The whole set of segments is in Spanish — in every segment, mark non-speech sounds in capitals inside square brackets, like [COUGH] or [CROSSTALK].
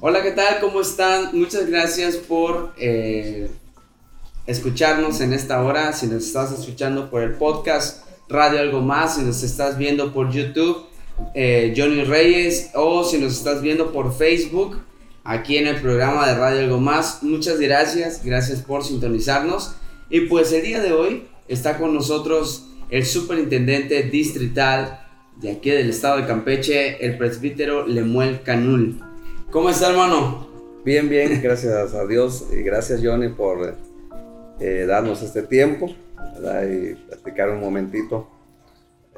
Hola, ¿qué tal? ¿Cómo están? Muchas gracias por eh, escucharnos en esta hora. Si nos estás escuchando por el podcast Radio Algo Más, si nos estás viendo por YouTube, eh, Johnny Reyes, o si nos estás viendo por Facebook, aquí en el programa de Radio Algo Más, muchas gracias. Gracias por sintonizarnos. Y pues el día de hoy está con nosotros el superintendente distrital de aquí del estado de Campeche, el presbítero Lemuel Canul. ¿Cómo está, hermano? Bien, bien, gracias a Dios y gracias, Johnny, por eh, darnos este tiempo y platicar un momentito.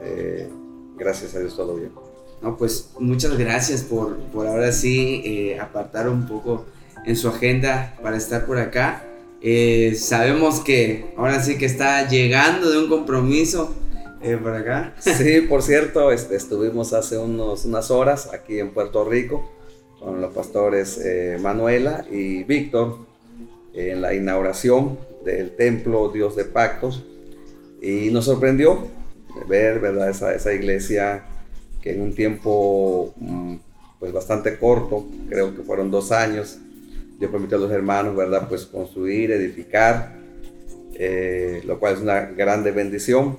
Eh, gracias a Dios, todo bien. No, pues muchas gracias por, por ahora sí eh, apartar un poco en su agenda para estar por acá. sabemos que ahora sí que está llegando de un compromiso eh, por acá. Sí, por cierto, este, estuvimos hace unos, unas horas aquí en Puerto Rico con los pastores eh, Manuela y Víctor en la inauguración del templo Dios de Pactos y nos sorprendió ver ¿verdad? Esa, esa iglesia que en un tiempo mm, pues bastante corto, creo que fueron dos años, Dios permitió a los hermanos ¿verdad? pues construir, edificar, eh, lo cual es una grande bendición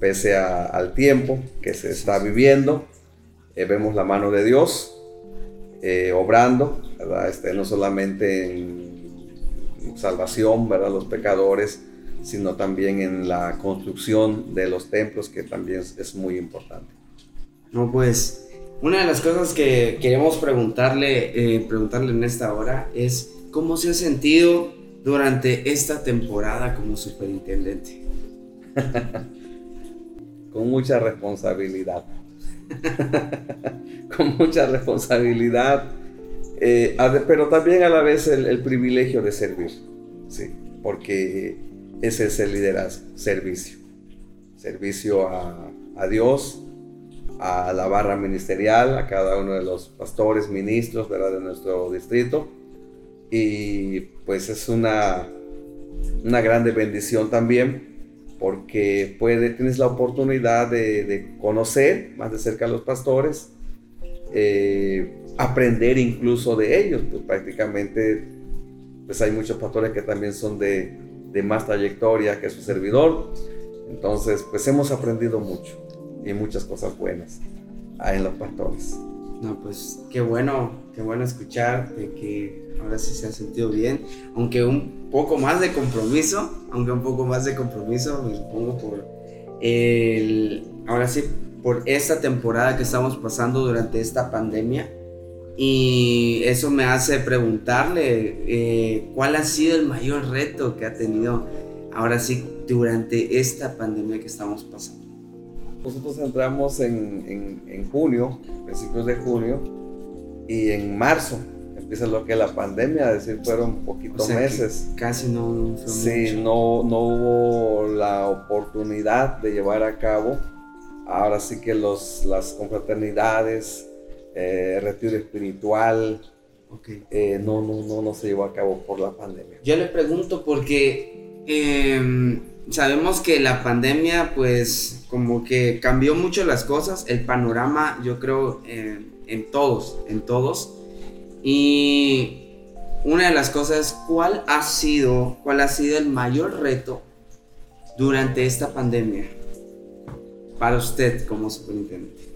pese al tiempo que se está viviendo, eh, vemos la mano de Dios eh, obrando, Este, no solamente en salvación, ¿verdad? Los pecadores, sino también en la construcción de los templos, que también es, muy importante. No, pues, una de las cosas que queremos preguntarle, eh, preguntarle en esta hora es, ¿cómo se ha sentido durante esta temporada como superintendente? [LAUGHS] con mucha responsabilidad. [LAUGHS] con mucha responsabilidad, eh, pero también a la vez el, privilegio de servir, sí, porque ese es el liderazgo, servicio. Servicio a, Dios, a la barra ministerial, a cada uno de los pastores, ministros de nuestro distrito. Y pues es una, una grande bendición también porque puede, tienes la oportunidad de, conocer más de cerca a los pastores, eh, aprender incluso de ellos, pues prácticamente pues hay muchos pastores que también son de, de más trayectoria que su servidor, entonces pues hemos aprendido mucho y muchas cosas buenas en los pastores. No, pues qué bueno, qué bueno escuchar de que ahora sí se ha sentido bien, aunque un poco más de compromiso, aunque un poco más de compromiso, me supongo por el, ahora sí, por esta temporada que estamos pasando durante esta pandemia. Y eso me hace preguntarle eh, cuál ha sido el mayor reto que ha tenido ahora sí durante esta pandemia que estamos pasando. Nosotros entramos en, en, junio, principios de junio, y en marzo empieza lo que es la pandemia, es decir, fueron poquitos meses. Casi no fue Sí, no, no hubo la oportunidad de llevar a cabo. Ahora sí que los, las confraternidades, eh, retiro espiritual, eh, no, no, no, no se llevó a cabo por la pandemia. Yo le pregunto porque em, sabemos que la pandemia pues como que cambió mucho las cosas, el panorama yo creo en todos, en todos. Y una de las cosas, ¿cuál ha sido, cuál ha sido el mayor reto durante esta pandemia para usted como superintendente?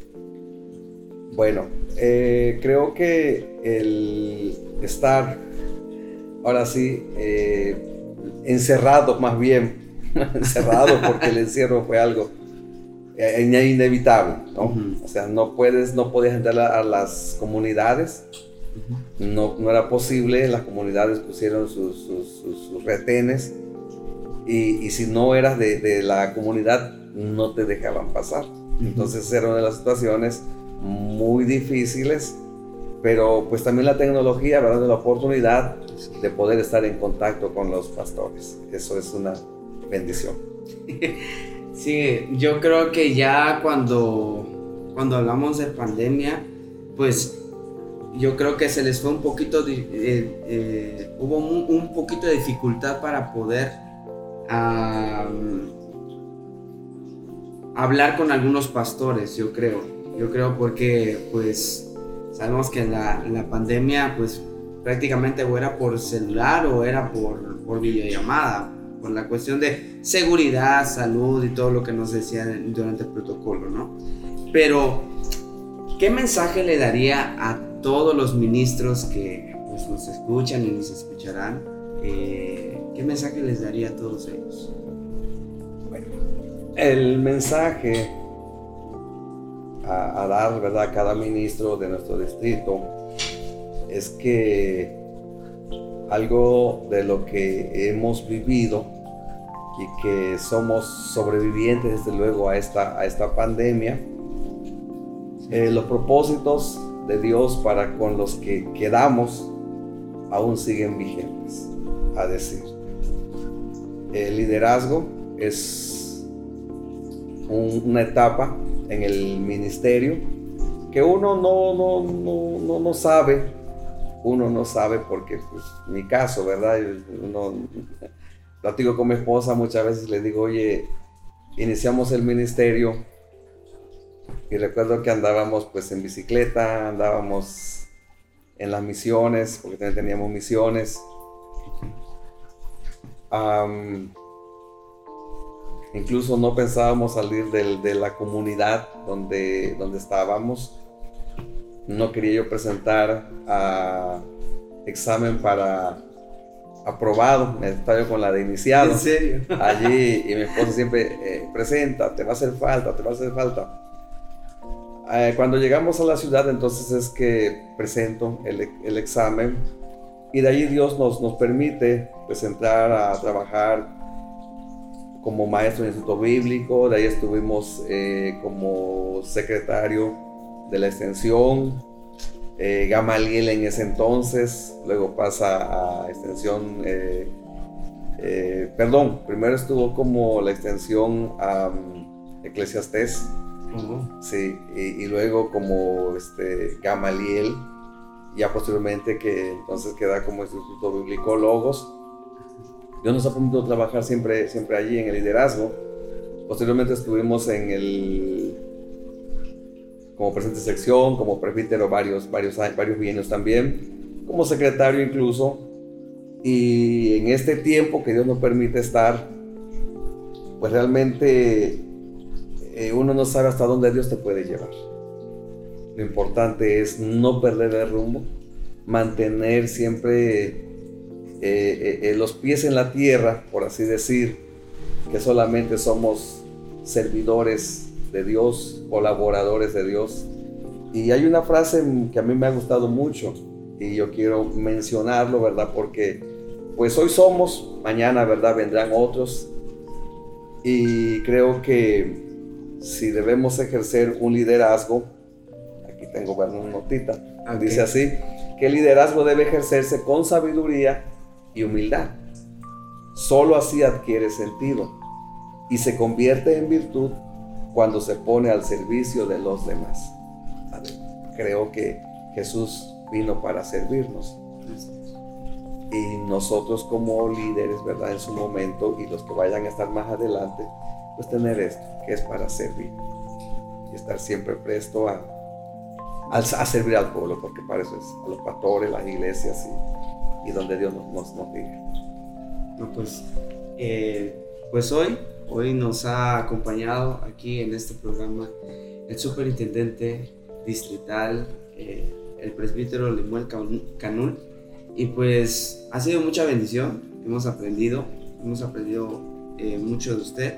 Bueno, eh, creo que el estar ahora sí eh, encerrado más bien [LAUGHS] encerrado porque el encierro fue algo eh, inevitable, ¿no? O sea, no puedes, no podías entrar a, las comunidades, no, no, era posible, las comunidades pusieron sus, sus, retenes y, y, si no eras de, de, la comunidad no te dejaban pasar. Entonces era una de las situaciones muy difíciles, pero pues también la tecnología, ¿verdad? La oportunidad de poder estar en contacto con los pastores. Eso es una bendición. Sí, yo creo que ya cuando, cuando hablamos de pandemia, pues yo creo que se les fue un poquito, eh, eh, hubo un, poquito de dificultad para poder hablar con algunos pastores, yo creo. Yo creo porque pues Sabemos que la, la pandemia pues prácticamente o era por celular o era por, por videollamada, por la cuestión de seguridad, salud y todo lo que nos decían durante el protocolo, ¿no? Pero, ¿qué mensaje le daría a todos los ministros que pues, nos escuchan y nos escucharán? Eh, ¿Qué mensaje les daría a todos ellos? Bueno, el mensaje a, dar ¿verdad? a cada ministro de nuestro distrito es que algo de lo que hemos vivido y que somos sobrevivientes desde luego a esta, a esta pandemia, eh, los propósitos de Dios para con los que quedamos aún siguen vigentes, a decir. El liderazgo es una etapa en el ministerio que uno no, no, no, no, no sabe, uno no sabe porque, pues, mi caso, ¿verdad? Uno, platico con mi esposa muchas veces, le digo, oye, iniciamos el ministerio y recuerdo que andábamos pues en bicicleta, andábamos en las misiones, porque también teníamos misiones. Incluso no pensábamos salir de la comunidad donde, donde estábamos. No quería yo presentar a examen para aprobado, me estaba con la de iniciado. ¿En serio? [LAUGHS] Allí, y mi esposa siempre, eh, presenta, te va a hacer falta, te va a hacer falta. Eh, cuando llegamos a la ciudad, entonces es que presento el, el examen y de allí Dios nos, nos permite pues entrar a trabajar como maestro en el Instituto Bíblico, de ahí estuvimos eh, como secretario de la extensión, eh, Gamaliel en ese entonces, luego pasa a extensión, eh, eh, perdón, primero estuvo como la extensión a Eclesiastés, sí, y, luego como este, Gamaliel, ya posteriormente que entonces queda como Instituto Bíblico Logos, Dios nos ha permitido trabajar siempre, siempre allí en el liderazgo. Posteriormente estuvimos en el como presidente de sección, como presbítero varios, varios, varios bienes también, como secretario incluso. Y en este tiempo que Dios nos permite estar, pues realmente eh, uno no sabe hasta dónde Dios te puede llevar. Lo importante es no perder el rumbo, mantener siempre eh, eh, los pies en la tierra, por así decir, que solamente somos servidores de Dios, colaboradores de Dios. Y hay una frase que a mí me ha gustado mucho y yo quiero mencionarlo, ¿verdad? Porque pues hoy somos, mañana, ¿verdad? Vendrán otros. Y creo que si debemos ejercer un liderazgo, aquí tengo una notita, dice así, que el liderazgo debe ejercerse con sabiduría, y humildad. Solo así adquiere sentido y se convierte en virtud cuando se pone al servicio de los demás. Creo que Jesús vino para servirnos. Y nosotros como líderes, ¿verdad? En su momento y los que vayan a estar más adelante, pues tener esto, que es para servir. Y estar siempre presto a, a, servir al pueblo, porque para eso es a los pastores, las iglesias y y donde Dios nos, nos, diga. No, pues, eh, pues hoy, hoy nos ha acompañado aquí en este programa el superintendente distrital, eh, el presbítero Lemuel Canul, y pues ha sido mucha bendición, hemos aprendido, hemos aprendido eh, mucho de usted.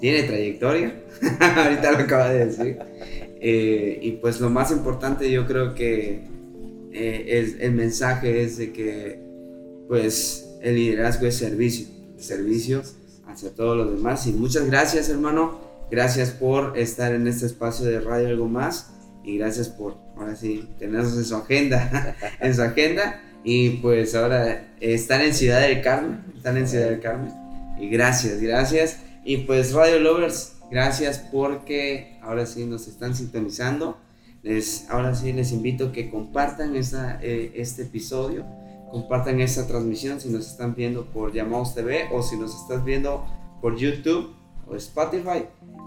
tiene trayectoria, [LAUGHS] ahorita lo acaba de decir. y pues lo más importante yo creo que eh, el mensaje es de que pues el liderazgo es servicio, servicio hacia todos los demás. Y muchas gracias hermano, gracias por estar en este espacio de Radio Algo Más. Y gracias por ahora sí tenernos en su agenda, [LAUGHS] en su agenda. Y pues ahora estar en Ciudad del Carmen, están en Ciudad del Carmen. Y gracias, gracias. Y pues Radio Lovers, gracias porque ahora sí nos están sintonizando. Les, ahora sí les invito a que compartan esta, eh, este episodio, compartan esta transmisión si nos están viendo por Llamados TV o si nos estás viendo por YouTube o Spotify,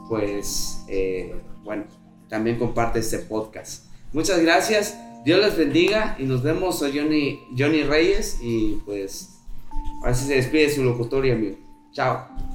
pues eh, bueno, también comparte este podcast. Muchas gracias, Dios les bendiga y nos vemos. Soy Johnny, Johnny Reyes y pues así se despide su locutor y amigo. Chao.